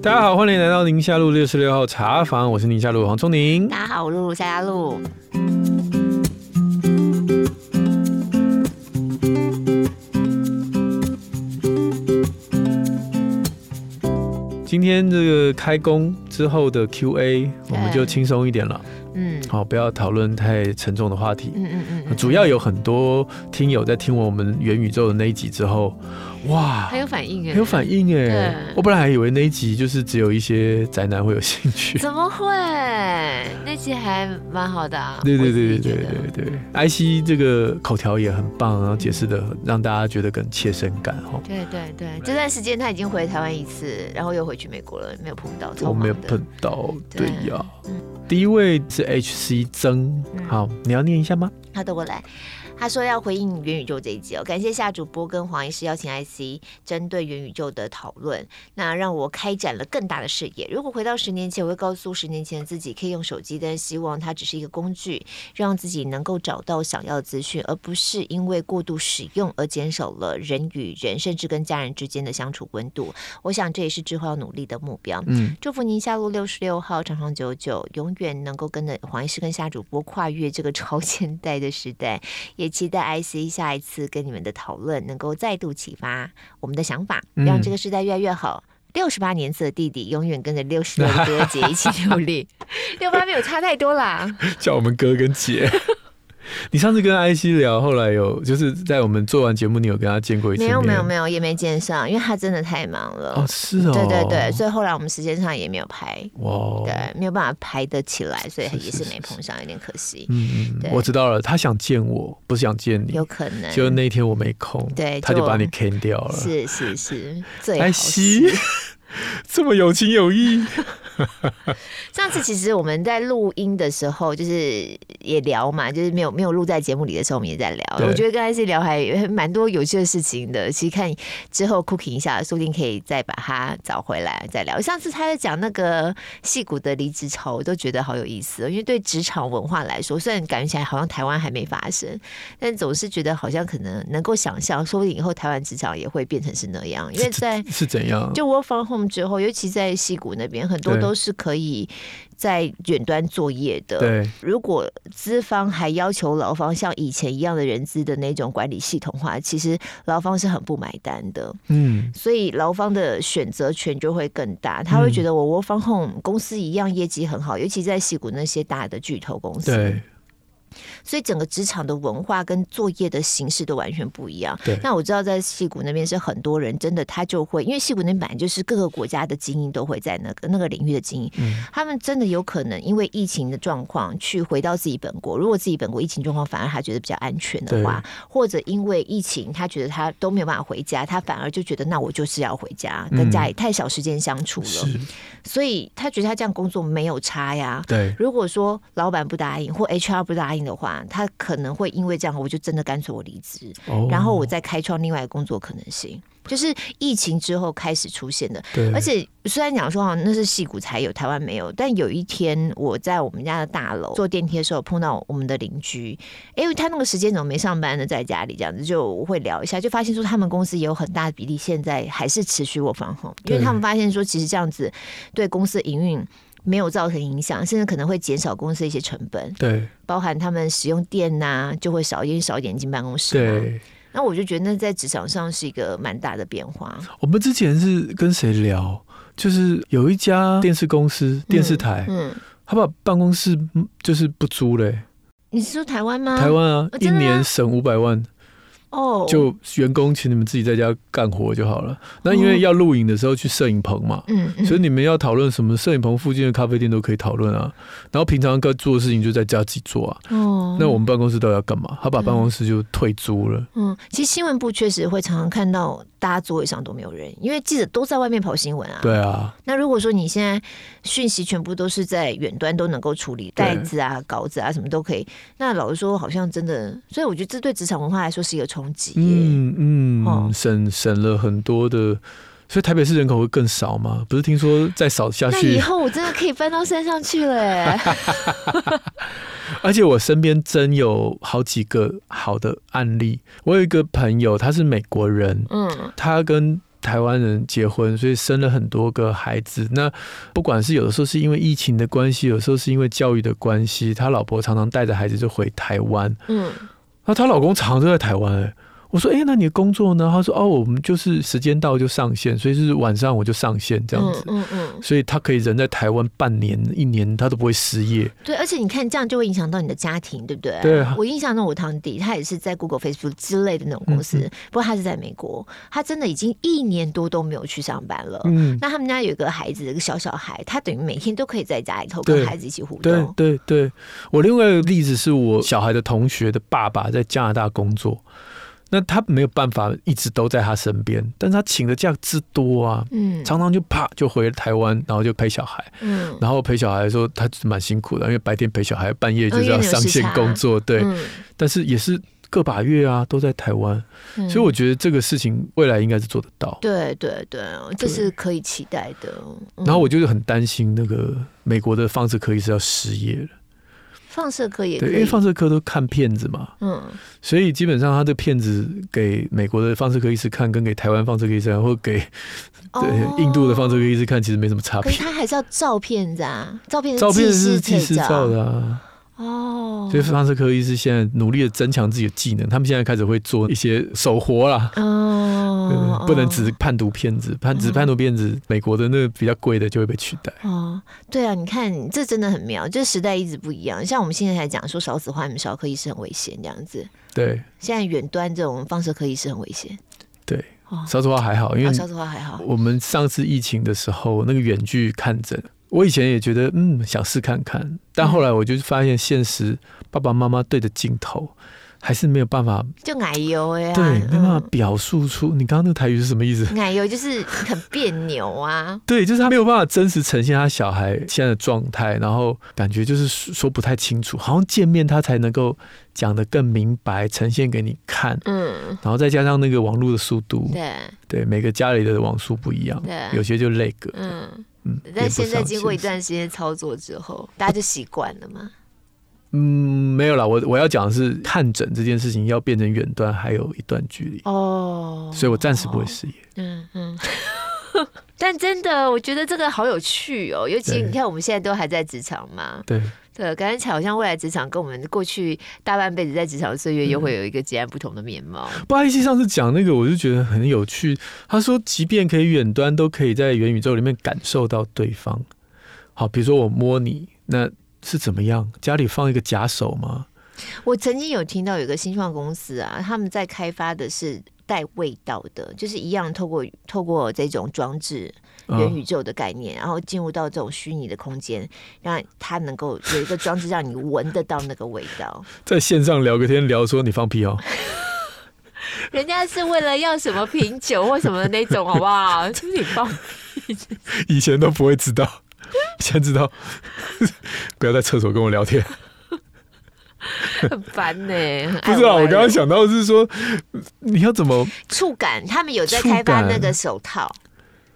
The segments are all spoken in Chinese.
大家好，欢迎来到宁夏路六十六号茶房，我是宁夏路黄聪宁。大家好，我露露夏夏露。今天这个开工之后的 Q&A，我们就轻松一点了。嗯，好，不要讨论太沉重的话题。嗯嗯嗯，主要有很多听友在听完我们元宇宙的那一集之后。哇，很有反应哎，很有反应哎！我本来还以为那一集就是只有一些宅男会有兴趣，怎么会？那集还蛮好的啊！对对对对对对对，IC 这个口条也很棒，然后解释的让大家觉得更切身感哈。对对对，这段时间他已经回台湾一次，然后又回去美国了，没有碰到，我没有碰到，对呀。第一位是 HC 曾，好，你要念一下吗？好的，我来。他说要回应元宇宙这一集哦，感谢夏主播跟黄医师邀请 IC 针对元宇宙的讨论，那让我开展了更大的视野。如果回到十年前，我会告诉十年前的自己可以用手机，但是希望它只是一个工具，让自己能够找到想要的资讯，而不是因为过度使用而减少了人与人甚至跟家人之间的相处温度。我想这也是之后要努力的目标。嗯，祝福您下路六十六号长长久久，永远能够跟着黄医师跟夏主播跨越这个 超现代的时代。也期待 IC 下一次跟你们的讨论能够再度启发我们的想法，让这个时代越来越好。六十八年次的弟弟永远跟着六十六的哥姐一起努力，六八没有差太多啦，叫我们哥跟姐。你上次跟艾希聊，后来有就是在我们做完节目，你有跟他见过一次？没有，没有，没有，也没见上，因为他真的太忙了。哦，是哦，对对对，所以后来我们时间上也没有排，哇，对，没有办法排得起来，所以也是没碰上，有点可惜。嗯嗯，我知道了，他想见我，不是想见你，有可能，就那天我没空，对，他就把你 can 掉了。是是是，最好是。这么有情有义。上次其实我们在录音的时候，就是也聊嘛，就是没有没有录在节目里的时候，我们也在聊。我觉得跟 IC 聊还蛮多有趣的事情的。其实看之后 cooking 一下，说不定可以再把它找回来再聊。上次他在讲那个戏骨的离职潮，我都觉得好有意思。因为对职场文化来说，虽然感觉起来好像台湾还没发生，但总是觉得好像可能能够想象，说不定以后台湾职场也会变成是那样。因为在是怎样？就 work from home 之后，尤其在戏骨那边，很多都是可以在远端作业的。对，如果资方还要求劳方像以前一样的人资的那种管理系统化，其实劳方是很不买单的。嗯，所以劳方的选择权就会更大，他会觉得我 work from home 公司一样业绩很好，尤其在矽谷那些大的巨头公司。对。所以整个职场的文化跟作业的形式都完全不一样。对。那我知道在戏谷那边是很多人真的他就会，因为戏谷那边本来就是各个国家的精英都会在那个那个领域的精英，嗯，他们真的有可能因为疫情的状况去回到自己本国。如果自己本国疫情状况反而他觉得比较安全的话，或者因为疫情他觉得他都没有办法回家，他反而就觉得那我就是要回家，跟家里太少时间相处了。是。所以他觉得他这样工作没有差呀。对。如果说老板不答应或 HR 不答应的话，他可能会因为这样，我就真的干脆我离职，oh. 然后我再开创另外一个工作可能性。就是疫情之后开始出现的。对。而且虽然讲说好像那是戏骨才有，台湾没有，但有一天我在我们家的大楼坐电梯的时候碰到我们的邻居，因为他那个时间怎么没上班呢？在家里这样子就会聊一下，就发现说他们公司也有很大的比例现在还是持续 work from home，因为他们发现说其实这样子对公司营运。没有造成影响，甚至可能会减少公司的一些成本。对，包含他们使用电呐、啊，就会少，因为少一点进办公室。对，那我就觉得那在职场上是一个蛮大的变化。我们之前是跟谁聊？就是有一家电视公司电视台，嗯，嗯他把办公室就是不租嘞、欸。你是说台湾吗？台湾啊，一年省五百万。哦，就员工请你们自己在家干活就好了。那因为要录影的时候去摄影棚嘛，嗯，所以你们要讨论什么，摄影棚附近的咖啡店都可以讨论啊。然后平常该做的事情就在家自己做啊。哦，那我们办公室都要干嘛？他把办公室就退租了。嗯，其实新闻部确实会常常看到大家座位上都没有人，因为记者都在外面跑新闻啊。对啊。那如果说你现在讯息全部都是在远端都能够处理，袋子啊、稿子啊什么都可以，那老实说好像真的，所以我觉得这对职场文化来说是一个冲击。嗯嗯，省省了很多的，所以台北市人口会更少吗？不是听说再少下去，那以后我真的可以搬到山上去了哎！而且我身边真有好几个好的案例。我有一个朋友，他是美国人，嗯，他跟台湾人结婚，所以生了很多个孩子。那不管是有的时候是因为疫情的关系，有时候是因为教育的关系，他老婆常常带着孩子就回台湾。嗯，那她老公常常都在台湾欸。我说：“哎、欸，那你的工作呢？”他说：“哦，我们就是时间到就上线，所以是晚上我就上线这样子。嗯嗯，嗯，所以他可以人在台湾半年、一年，他都不会失业。对，而且你看这样就会影响到你的家庭，对不对？对。我印象中，我堂弟他也是在 Google、Facebook 之类的那种公司，不过他是在美国，他真的已经一年多都没有去上班了。嗯。那他们家有一个孩子，一个小小孩，他等于每天都可以在家里头跟孩子一起互动。对对，我另外一个例子是我小孩的同学的爸爸在加拿大工作。那他没有办法一直都在他身边，但是他请的假之多啊，嗯，常常就啪就回台湾，然后就陪小孩，嗯，然后陪小孩的时候他蛮辛苦的，因为白天陪小孩，半夜就是要上线工作，对，嗯，但是也是个把月啊都在台湾，嗯，所以我觉得这个事情未来应该是做得到，对对对，这是可以期待的。嗯，然后我就是很担心那个美国的方式，可以是要失业了。放射科也对，因为放射科都看片子嘛，嗯，所以基本上他的片子给美国的放射科医师看，跟给台湾放射科医师看，或给对印度的放射科医师看，其实没什么差别。可是他还是要照片子啊，照片照片是技师照的啊。哦，所以放射科医师现在努力的增强自己的技能，他们现在开始会做一些手活啦。哦，不能只判读片子，判只判读片子，美国的那个比较贵的就会被取代。哦，对啊，你看这真的很妙，就是时代一直不一样。像我们现在才讲说少子化，你们少科医师很危险这样子。对，现在远端这种放射科医师很危险。对，少子化还好，因为少子化还好。我们上次疫情的时候，那个远距看诊。我以前也觉得嗯，想试看看，但后来我就发现现实，爸爸妈妈对着镜头还是没有办法，就奶油呀，对，没办法表述出你刚刚那个台语是什么意思？奶油就是很别扭啊，对，就是他没有办法真实呈现他小孩现在的状态，然后感觉就是说不太清楚，好像见面他才能够讲的更明白，呈现给你看，嗯，然后再加上那个网络的速度，对，对，每个家里的网速不一样，对，有些就 lag，嗯。但现在经过一段时间操作之后，大家就习惯了吗？嗯，没有啦。我我要讲的是看诊这件事情要变成远端还有一段距离哦，所以我暂时不会失业。嗯嗯。但真的，我觉得这个好有趣哦，尤其你看我们现在都还在职场嘛。对。对，感觉好像未来职场跟我们过去大半辈子在职场的岁月又会有一个截然不同的面貌。巴伊希上次讲那个，我就觉得很有趣。他说，即便可以远端，都可以在元宇宙里面感受到对方。好，比如说我摸你，那是怎么样？家里放一个假手吗？我曾经有听到有个新创公司啊，他们在开发的是带味道的，就是一样透过透过这种装置。元宇宙的概念，然后进入到这种虚拟的空间，让它能够有一个装置，让你闻得到那个味道。在线上聊个天，聊说你放屁哦。人家是为了要什么品酒或什么的那种，好不好？就是你放屁。以前都不会知道，现在知道。不要在厕所跟我聊天。很烦呢、欸，不是啊，我刚刚想到的是说，你要怎么触感？他们有在开发那个手套。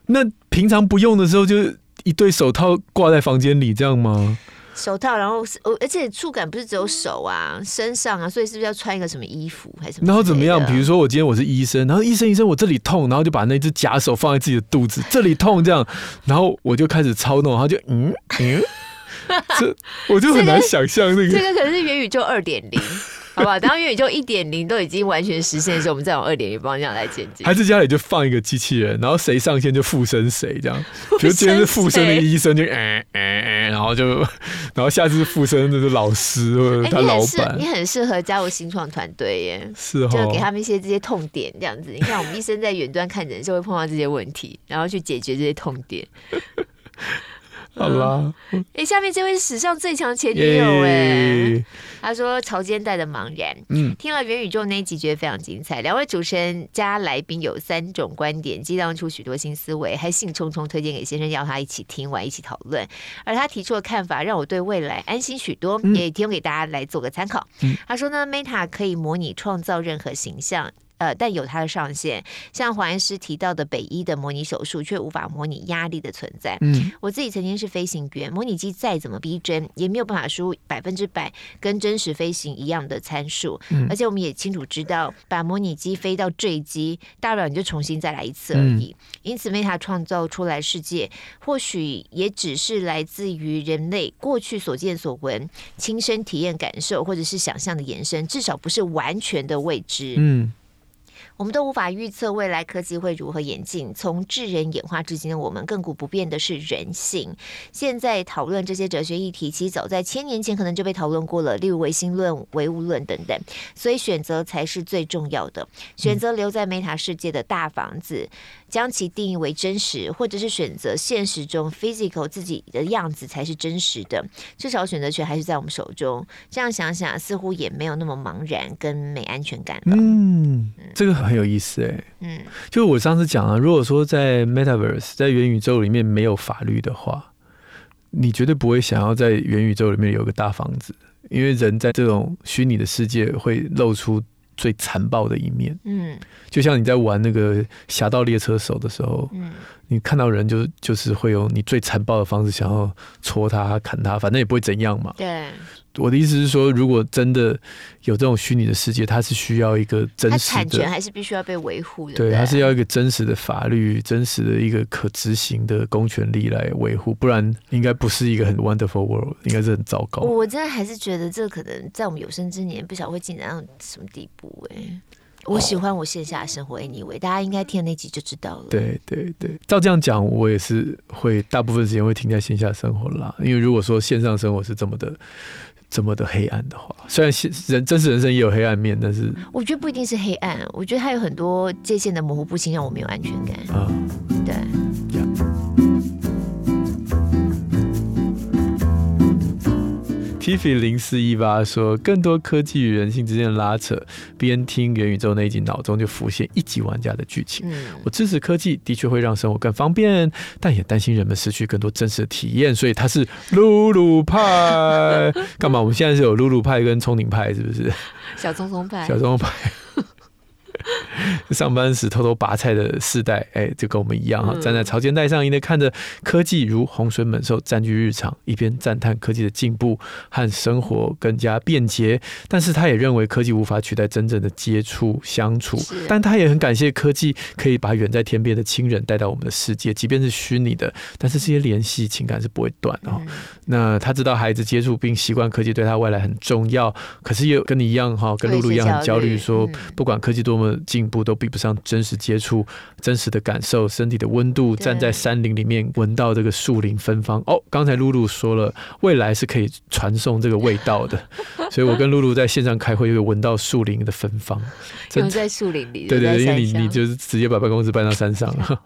那平常不用的时候，就一对手套挂在房间里，这样吗？手套，然后而且触感不是只有手啊，身上啊，所以是不是要穿一个什么衣服还是什么？然后怎么样？比如说我今天我是医生，然后医生医生我这里痛，然后就把那只假手放在自己的肚子，这里痛这样，然后我就开始操弄，然后就嗯嗯，这我就很难想象那个、这个。这个可能是元宇宙二点零。好不好？当元宇宙一点零都已经完全实现的时候，我们再往二点零方向来前进。还是家里就放一个机器人，然后谁上线就附身谁这样。比如今天是附身的医生就，就嗯嗯嗯，然后就，然后下次是附身的是老师或者他老板、欸。你很适合加入新创团队耶，是哦，就给他们一些这些痛点这样子。你看我们医生在远端看诊就会碰到这些问题，然后去解决这些痛点。好啦，哎、嗯欸，下面这位是史上最强前女友哎，他说潮间带的茫然，嗯，听了元宇宙那一集觉得非常精彩，两位主持人加来宾有三种观点，激荡出许多新思维，还兴冲冲推荐给先生要他一起听完一起讨论，而他提出的看法让我对未来安心许多，嗯、也提供给大家来做个参考。嗯、他说呢，Meta 可以模拟创造任何形象。呃，但有它的上限。像黄医师提到的北医的模拟手术，却无法模拟压力的存在。嗯，我自己曾经是飞行员，模拟机再怎么逼真，也没有办法输入百分之百跟真实飞行一样的参数。嗯，而且我们也清楚知道，把模拟机飞到坠机，大不了你就重新再来一次而已。嗯，因此，Meta 创造出来世界，或许也只是来自于人类过去所见所闻、亲身体验感受，或者是想象的延伸，至少不是完全的未知。嗯。我们都无法预测未来科技会如何演进。从智人演化至今的，我们亘古不变的是人性。现在讨论这些哲学议题，其实早在千年前可能就被讨论过了，例如唯心论、唯物论等等。所以选择才是最重要的。选择留在 Meta 世界的大房子，将其定义为真实，或者是选择现实中 physical 自己的样子才是真实的。至少选择权还是在我们手中。这样想想，似乎也没有那么茫然跟没安全感了。嗯，这个。很有意思哎，嗯，就我上次讲啊，如果说在 Metaverse 在元宇宙里面没有法律的话，你绝对不会想要在元宇宙里面有个大房子，因为人在这种虚拟的世界会露出最残暴的一面，嗯，就像你在玩那个《侠盗猎车手》的时候，嗯，你看到人就就是会用你最残暴的方式想要戳他、砍他，反正也不会怎样嘛，对。我的意思是说，如果真的有这种虚拟的世界，它是需要一个真实的，产权还是必须要被维护的。对，它是要一个真实的法律、真实的一个可执行的公权力来维护，不然应该不是一个很 wonderful world，应该是很糟糕。我真的还是觉得这可能在我们有生之年不晓得会进展到什么地步哎、欸。我喜欢我线下的生活，anyway，大家应该听那集就知道了。对对对，照这样讲，我也是会大部分时间会停在线下生活啦。因为如果说线上生活是这么的。这么的黑暗的话，虽然现人真实人生也有黑暗面，但是我觉得不一定是黑暗，我觉得它有很多界限的模糊不清，让我没有安全感。啊，对。Tiffy 零四一八说，更多科技与人性之间的拉扯。边听元宇宙那一集，脑中就浮现一级玩家的剧情。嗯、我支持科技，的确会让生活更方便，但也担心人们失去更多真实的体验。所以他是露露派。干嘛？我们现在是有露露派跟聪明派，是不是？小聪聪派。小聪聪派。上班时偷偷拔菜的世代，哎、欸，就跟我们一样哈，站在潮间带上，一边看着科技如洪水猛兽占据日常，一边赞叹科技的进步和生活更加便捷。但是他也认为科技无法取代真正的接触相处，但他也很感谢科技可以把远在天边的亲人带到我们的世界，即便是虚拟的，但是这些联系情感是不会断的。那他知道孩子接触并习惯科技对他未来很重要，可是也有跟你一样哈，跟露露一样很焦虑，说不管科技多么进步都比不上真实接触、真实的感受、身体的温度，站在山林里面闻到这个树林芬芳。哦，刚才露露说了，未来是可以传送这个味道的，所以我跟露露在线上开会，又有闻到树林的芬芳。就在树林里，对对对，因为你你就是直接把办公室搬到山上 了，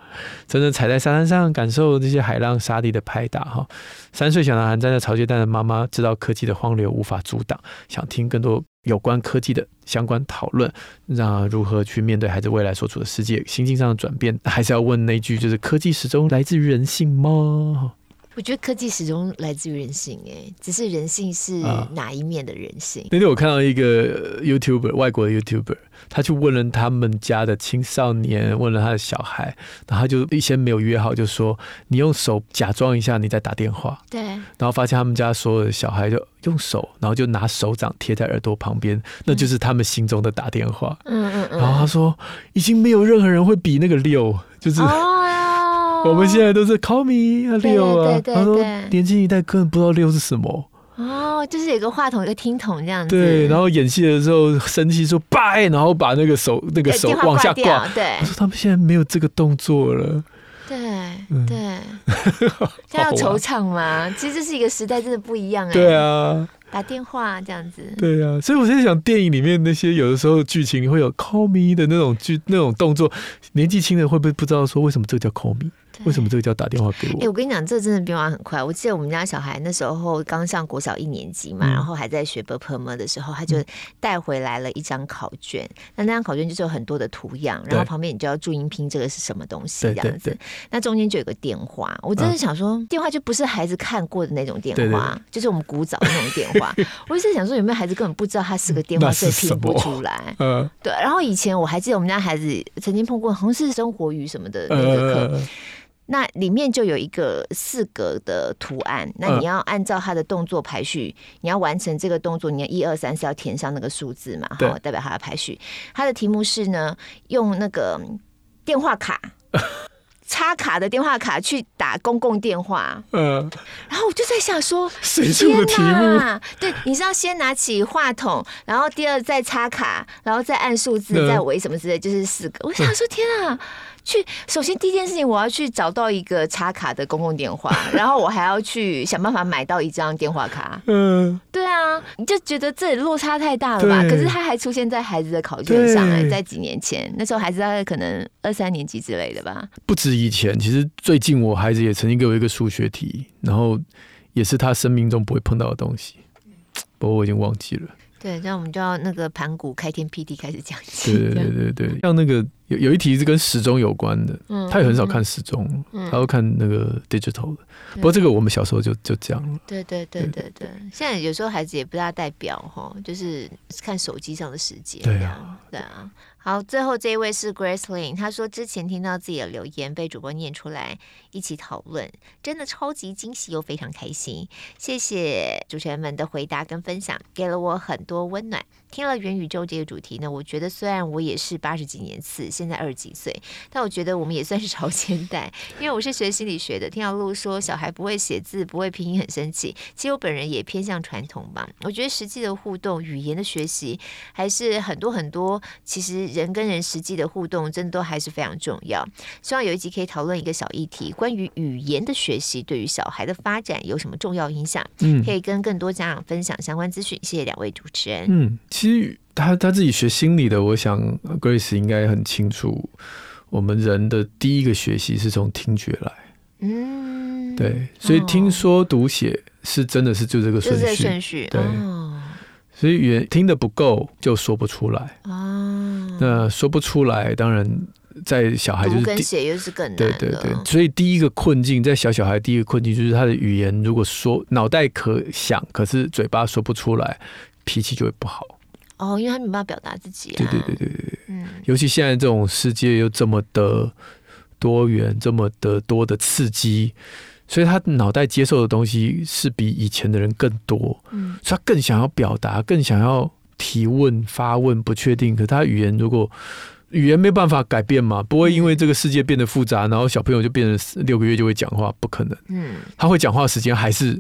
真的踩在沙滩上，感受这些海浪、沙地的拍打。哈，三岁小男孩站在潮间带的妈妈知道科技的荒流无法阻挡，想听更多。有关科技的相关讨论，那如何去面对孩子未来所处的世界，心境上的转变，还是要问那句，就是科技始终来自于人性吗？我觉得科技始终来自于人性，哎，只是人性是哪一面的人性？啊、那天我看到一个 YouTuber，外国的 YouTuber，他去问了他们家的青少年，问了他的小孩，然后他就一先没有约好，就说你用手假装一下你在打电话，对，然后发现他们家所有的小孩就用手，然后就拿手掌贴在耳朵旁边，那就是他们心中的打电话。嗯嗯嗯。然后他说，已经没有任何人会比那个六，就是。哦我们现在都是 call me 啊六啊，他说年轻一代根本不知道六是什么哦，就是有个话筒一个听筒这样子。对，然后演戏的时候生气说拜，然后把那个手那个手往下挂。对，我说他们现在没有这个动作了。对对，他要惆怅吗？其实这是一个时代，真的不一样哎。对啊。打电话这样子，对啊，所以我现在想，电影里面那些有的时候剧情会有 call me 的那种剧那种动作，年纪轻的会不会不知道说为什么这个叫 call me？为什么这个叫打电话给我？哎我跟你讲这真的变化很快我记得我们家小孩那时候刚上国小一年级嘛然后还在学本科嘛的时候他就带回来了一张考卷那那张考卷就是有很多的图样然后旁边你就要注音拼这个是什么东西这样子。那中间就有个电话我真的想说电话就不是孩子看过的那种电话就是我们古早的那种电话。我一在想说有没有孩子根本不知道它是个电话所以拼不出来。嗯。对然后以前我还记得我们家孩子曾经碰过像是生活鱼什么的那个课那里面就有一个四格的图案，那你要按照它的动作排序，你要完成这个动作，你要一二三四要填上那个数字嘛，好，代表它的排序。它的题目是呢，用那个电话卡 插卡的电话卡去打公共电话。嗯，然后我就在想说，谁出的题目？对，你是要先拿起话筒，然后第二再插卡，然后再按数字，再围什么之类，就是四个。我想说，天啊！去，首先第一件事情，我要去找到一个插卡的公共电话，然后我还要去想办法买到一张电话卡。嗯，对啊，你就觉得这落差太大了吧？可是它还出现在孩子的考卷上来，在几年前，那时候孩子大概可能二三年级之类的吧。不止以前，其实最近我孩子也曾经给我一个数学题，然后也是他生命中不会碰到的东西，不过我已经忘记了。对，这样我们就要那个盘古开天辟地开始讲起。对对对对，像那个有有一题是跟时钟有关的，嗯，他也很少看时钟，嗯，他会看那个 digital 的。不过这个我们小时候就就讲了。对对对对对，对，现在有时候孩子也不大戴表哈，就是看手机上的时间。对啊，对啊。好，最后这一位是 Grace Lin，他说之前听到自己的留言被主播念出来，一起讨论，真的超级惊喜又非常开心，谢谢主持人们的回答跟分享，给了我很多温暖。听了元宇宙这个主题呢，我觉得虽然我也是八十几年次，现在二十几岁，但我觉得我们也算是朝前代，因为我是学心理学的。听到露说小孩不会写字、不会拼音很生气，其实我本人也偏向传统吧。我觉得实际的互动、语言的学习还是很多很多。其实人跟人实际的互动，真的都还是非常重要。希望有一集可以讨论一个小议题，关于语言的学习对于小孩的发展有什么重要影响？嗯，可以跟更多家长分享相关资讯。谢谢两位主持人。嗯。其实他他自己学心理的，我想 Grace 应该很清楚，我们人的第一个学习是从听觉来。嗯，对，所以听说读写是真的是就这个顺序，顺序。对，所以语言听的不够就说不出来。啊，那说不出来，当然在小孩就是跟写又是更难。对对对，所以第一个困境在小小孩，第一个困境就是他的语言如果说脑袋可想，可是嘴巴说不出来，脾气就会不好。哦，因为他没办法表达自己啊。对对对对对，嗯，尤其现在这种世界又这么的多元，这么的多的刺激，所以他脑袋接受的东西是比以前的人更多。嗯，所以他更想要表达，更想要提问、发问，不确定。可是他语言如果语言没办法改变嘛，不会因为这个世界变得复杂，然后小朋友就变成六个月就会讲话，不可能。嗯，他会讲话的时间还是。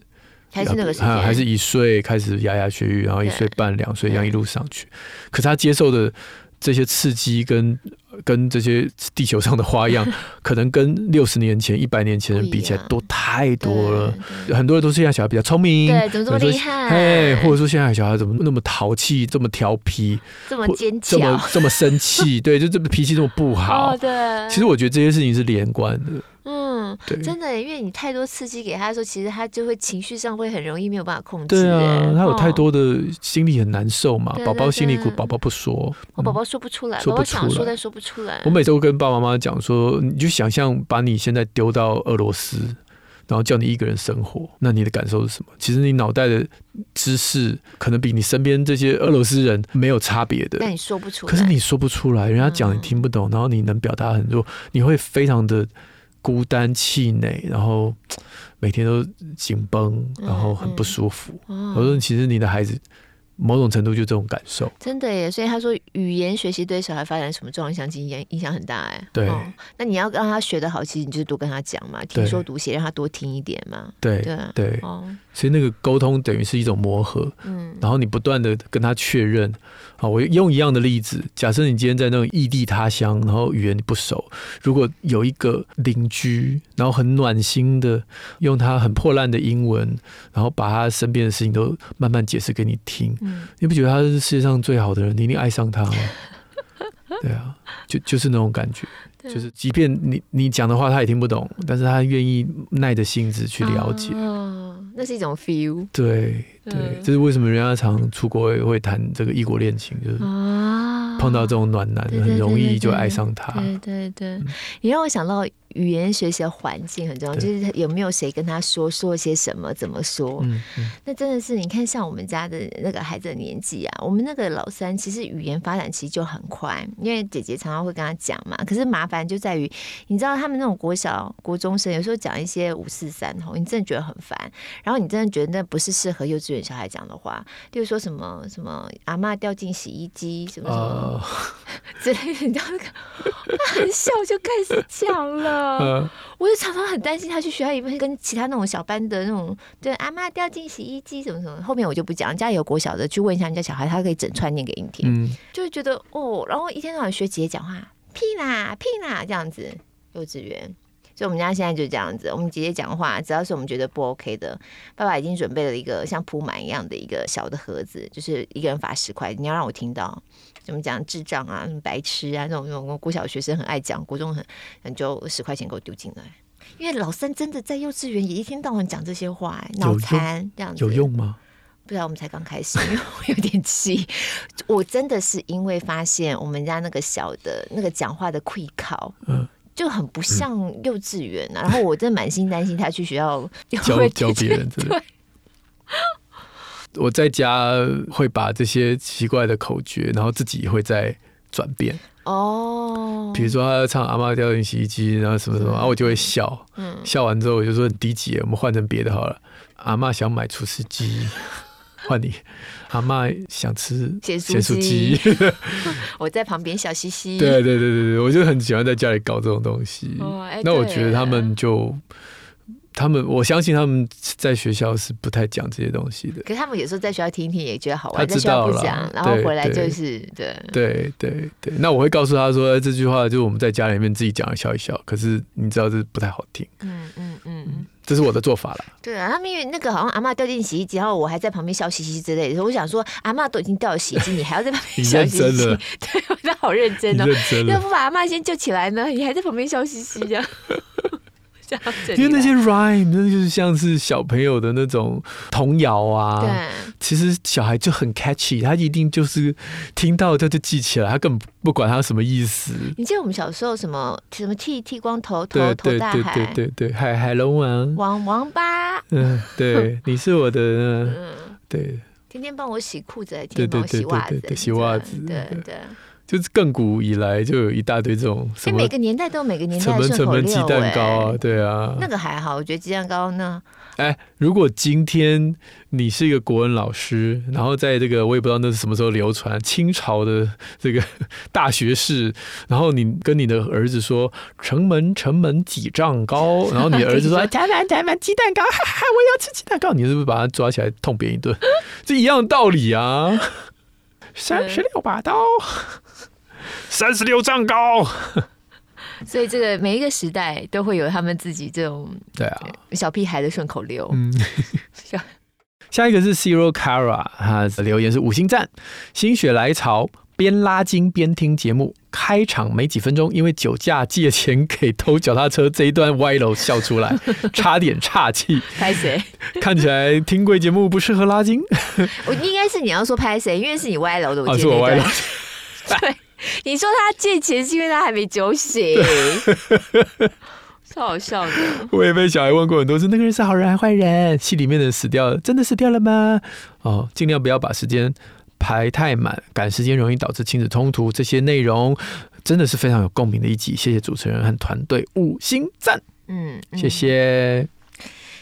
还是那个时间，还是一岁开始牙牙学语，然后一岁半、两岁这样一路上去。可是他接受的这些刺激跟跟这些地球上的花样，可能跟六十年前、一百年前人比起来多太多了。很多人都是现在小孩比较聪明，对，怎么这么厉害？哎，或者说现在小孩怎么那么淘气、这么调皮、这么尖叫、这么这么生气？对，就这么脾气这么不好。其实我觉得这些事情是连贯的。嗯，对真的，因为你太多刺激给他的时候，其实他就会情绪上会很容易没有办法控制。对啊，他有太多的心里很难受嘛，宝宝、哦、心里苦，宝宝不说，我宝宝说不出来，宝宝想说但说不出来。我每周跟爸爸妈妈讲说，你就想象把你现在丢到俄罗斯，然后叫你一个人生活，那你的感受是什么？其实你脑袋的知识可能比你身边这些俄罗斯人没有差别的，但你说不出来。可是你说不出来，人家讲你听不懂，嗯、然后你能表达很多，你会非常的。孤单气馁，然后每天都紧绷，然后很不舒服。嗯嗯、我说，其实你的孩子。某种程度就这种感受，真的耶。所以他说，语言学习对小孩发展什么重要影响，影影响很大哎。对、哦，那你要让他学得好，其实你就是多跟他讲嘛，听说读写，让他多听一点嘛。对对对。哦，所以那个沟通等于是一种磨合。嗯。然后你不断的跟他确认。好，我用一样的例子，假设你今天在那种异地他乡，然后语言不熟，如果有一个邻居，然后很暖心的用他很破烂的英文，然后把他身边的事情都慢慢解释给你听。你不觉得他是世界上最好的人？你一定爱上他吗？对啊，就就是那种感觉，就是即便你你讲的话他也听不懂，但是他愿意耐着性子去了解。哦，那是一种 feel。对对，这是为什么人家常出国会会谈这个异国恋情，就是碰到这种暖男很容易就爱上他。对对对，你让我想到。语言学习的环境很重要，就是有没有谁跟他说说些什么，怎么说？嗯嗯、那真的是你看，像我们家的那个孩子的年纪啊，我们那个老三其实语言发展其实就很快，因为姐姐常常会跟他讲嘛。可是麻烦就在于，你知道他们那种国小、国中生，有时候讲一些五四三吼，你真的觉得很烦。然后你真的觉得那不是适合幼稚园小孩讲的话，例如说什么什么阿妈掉进洗衣机什么什么、呃、之类的，你知道那个他很小就开始讲了。呃，我就常常很担心他去学校里面跟其他那种小班的那种，对阿妈掉进洗衣机什么什么。后面我就不讲，家里有国小的去问一下人家小孩，他可以整串念给你听。嗯，就会觉得哦，然后一天到晚学姐姐讲话，屁啦屁啦这样子。幼稚园，所以我们家现在就这样子。我们姐姐讲话，只要是我们觉得不 OK 的，爸爸已经准备了一个像铺满一样的一个小的盒子，就是一个人罚十块，你要让我听到。怎么讲智障啊，什么白痴啊，那种那种国小学生很爱讲，国中很很就十块钱给我丢进来，因为老三真的在幼稚园也一天到晚讲这些话，脑残这样子有用吗？不知道，我们才刚开始，因为我有点气，我真的是因为发现我们家那个小的那个讲话的溃考，嗯，就很不像幼稚园啊，嗯、然后我真的满心担心他去学校 教教别人，对。我在家会把这些奇怪的口诀，然后自己会再转变哦。比如说他要唱阿妈掉进洗衣机，然后什么什么，然后我就会笑。嗯，笑完之后我就说很低级，我们换成别的好了。阿妈想买厨师机，换你。阿嬷想吃咸酥鸡，我在旁边笑嘻嘻。对对对对对，我就很喜欢在家里搞这种东西。那我觉得他们就。他们，我相信他们在学校是不太讲这些东西的。可是他们有时候在学校听一听也觉得好玩，在学校不讲，然后回来就是对对对对。那我会告诉他说，这句话就是我们在家里面自己讲，笑一笑。可是你知道这不太好听。嗯嗯嗯，这是我的做法了。对啊，他们因为那个好像阿妈掉进洗衣机，然后我还在旁边笑嘻嘻之类的。我想说，阿妈都已经掉了洗衣机，你还要在旁边笑嘻嘻？对，我觉得好认真哦。要不把阿妈先救起来呢？你还在旁边笑嘻嘻这样。因为那些 rhyme 那就是像是小朋友的那种童谣啊，对，其实小孩就很 catchy，他一定就是听到他就记起来，他根本不管他什么意思。你记得我们小时候什么什么剃剃光头头头大海，对对对，海海龙王。王王八，嗯，对，你是我的，嗯，对，天天帮我洗裤子，天天帮我洗袜子，洗袜子，对。对。就是亘古以来就有一大堆这种，所以每个年代都有每个年代的顺口溜。鸡蛋糕啊，对啊，那个还好，我觉得鸡蛋糕呢。哎，如果今天你是一个国文老师，然后在这个我也不知道那是什么时候流传清朝的这个大学士，然后你跟你的儿子说“城门城门几丈高”，然后你的儿子说“台湾台湾鸡蛋糕”，哈哈，我要吃鸡蛋糕，你是不是把他抓起来痛扁一顿？这一样的道理啊。三十六把刀，三十六丈高。所以这个每一个时代都会有他们自己这种对啊小屁孩的顺口溜。嗯，下一个是 Zero Cara，他的留言是五星赞，心血来潮。边拉筋边听节目，开场没几分钟，因为酒驾借钱给偷脚踏车这一段歪楼笑出来，差点岔气。拍谁？看起来听贵节目不适合拉筋。我应该是你要说拍谁，因为是你歪楼的。我是我歪楼。对，你说他借钱是因为他还没酒醒，超好笑的。我也被小孩问过很多次，那个人是好人还是坏人？戏里面的死掉了，真的死掉了吗？哦，尽量不要把时间。排太满，赶时间容易导致亲子冲突，这些内容真的是非常有共鸣的一集。谢谢主持人和团队，五星赞。嗯，嗯，谢谢。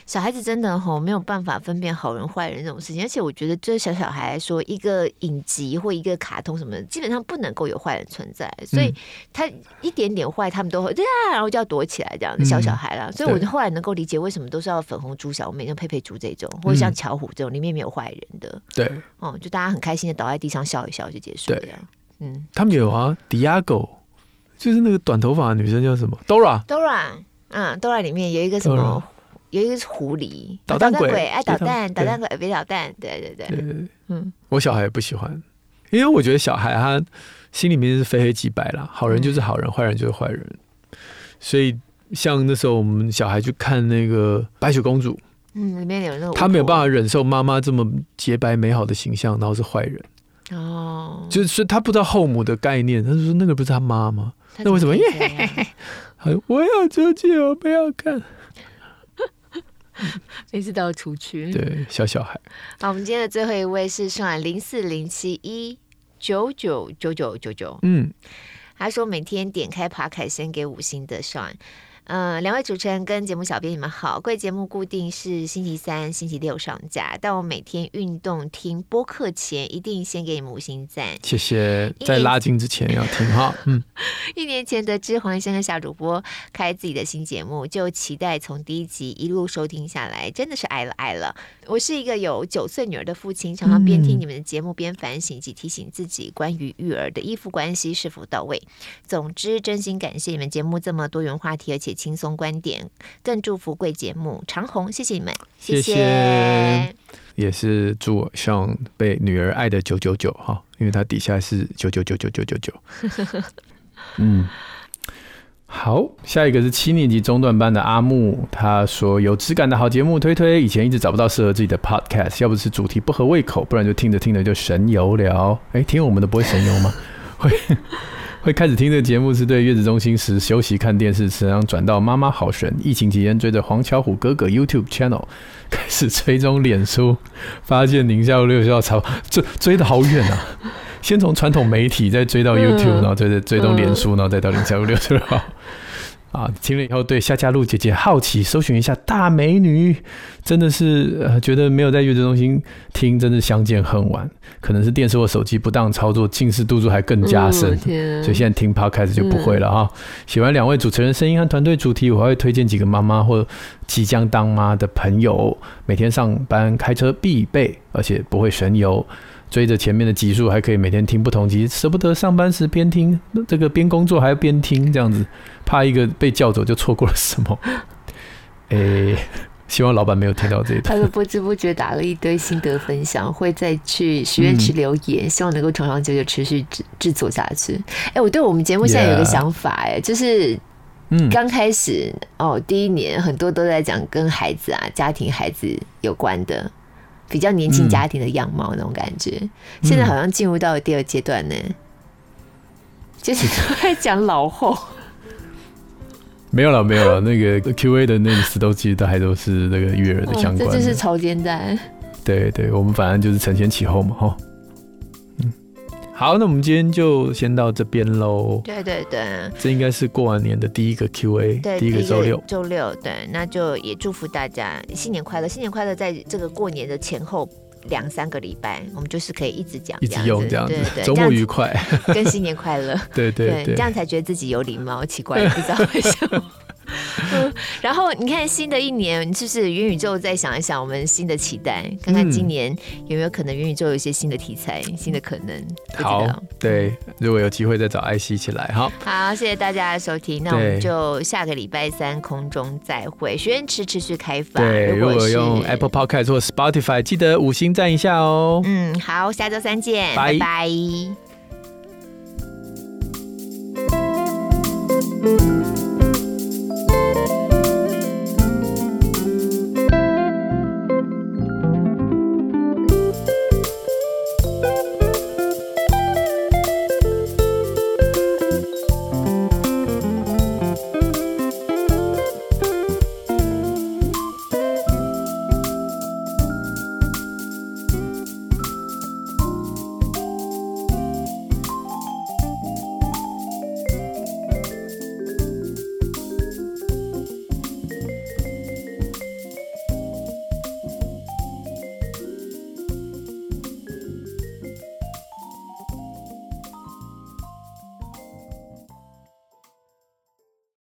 小孩子真的吼没有办法分辨好人坏人这种事情，而且我觉得，对小小孩来说，一个影集或一个卡通什么的，基本上不能够有坏人存在，所以他一点点坏，他们都会对啊，然后就要躲起来这样。小小孩啦，所以我就后来能够理解为什么都是要粉红猪小妹，像佩佩猪这种，或者像巧虎这种里面没有坏人的。对，哦，就大家很开心的倒在地上笑一笑就结束了。嗯，他们有啊，Diago，就是那个短头发的女生叫什么？Dora，Dora，嗯，Dora 里面有一个什么？有一个是狐狸，捣蛋鬼，爱捣蛋，捣蛋鬼别捣蛋，对对对，对，嗯，我小孩也不喜欢，因为我觉得小孩他心里面是非黑即白啦，好人就是好人，坏、嗯、人就是坏人。所以像那时候我们小孩去看那个白雪公主，嗯，里面有那种他没有办法忍受妈妈这么洁白美好的形象，然后是坏人。哦，就是他不知道后母的概念，他就说那个不是他妈吗？那为什么？我要出去，我不要看。每次都要出去。对，小小孩。好，我们今天的最后一位是算零四零七一九九九九九九。嗯，他说每天点开 Podcast 先给五星的算。嗯，两位主持人跟节目小编，你们好。贵节目固定是星期三、星期六上架，但我每天运动听播客前，一定先给你们五星赞。谢谢，在拉筋之前要听哈。嗯，一年前得知黄先生小主播开自己的新节目，就期待从第一集一路收听下来，真的是爱了爱了。我是一个有九岁女儿的父亲，常常边听你们的节目边反省及提醒自己关于育儿的依附关系是否到位。总之，真心感谢你们节目这么多元话题，而且。轻松观点，更祝福贵节目长红，谢谢你们，谢谢。谢谢也是祝我希望被女儿爱的九九九哈，因为它底下是九九九九九九九。嗯，好，下一个是七年级中段班的阿木，他说有质感的好节目推推，以前一直找不到适合自己的 podcast，要不是主题不合胃口，不然就听着听着就神游了。哎、欸，听我们的不会神游吗？会。会开始听这个节目是对月子中心时休息看电视时，然后转到妈妈好神。疫情期间追着黄巧虎哥哥 YouTube channel 开始追踪脸书，发现宁夏六校超追追的好远啊！先从传统媒体，再追到 YouTube，然后追追追踪脸书，然后再到宁夏六校。啊，听了以后对夏佳璐姐姐好奇，搜寻一下大美女，真的是呃觉得没有在月子中心听，真的相见恨晚。可能是电视或手机不当操作，近视度数还更加深，嗯、所以现在听 Podcast 就不会了哈。喜欢两位主持人声音和团队主题，我还会推荐几个妈妈或即将当妈的朋友，每天上班开车必备，而且不会神游。追着前面的集数，还可以每天听不同集，舍不得上班时边听，这个边工作还要边听，这样子怕一个被叫走就错过了什么。哎、欸，希望老板没有听到这一段。他说不知不觉打了一堆心得分享，会再去许愿池留言，嗯、希望能够长长久久持续制制作下去。哎、欸，我对我们节目现在有个想法、欸，哎，就是嗯，刚开始哦，第一年很多都在讲跟孩子啊、家庭、孩子有关的。比较年轻家庭的样貌那种感觉，嗯、现在好像进入到了第二阶段呢，嗯、就是都在讲老后。没有了，没有了，那个 Q A 的那个词都其实都还都是那个育儿的相关的，这就是潮间带。对对，我们反正就是承前启后嘛，哈。好，那我们今天就先到这边喽。对对对，这应该是过完年的第一个 Q&A，对，第一个周六。周六，对，那就也祝福大家新年快乐，新年快乐！在这个过年的前后两三个礼拜，我们就是可以一直讲，一直用这样子，周末愉快，跟新年快乐。对对对，对，这样才觉得自己有礼貌，奇怪，不知道为什么。然后你看，新的一年，就是元宇宙，再想一想我们新的期待，看看今年有没有可能元宇宙有一些新的题材、新的可能。好，对，如果有机会再找艾希一起来哈。好，谢谢大家的收听，那我们就下个礼拜三空中再会，学院池持续开放。对，如果用 Apple Podcast 或 Spotify，记得五星赞一下哦。嗯，好，下周三见，拜拜。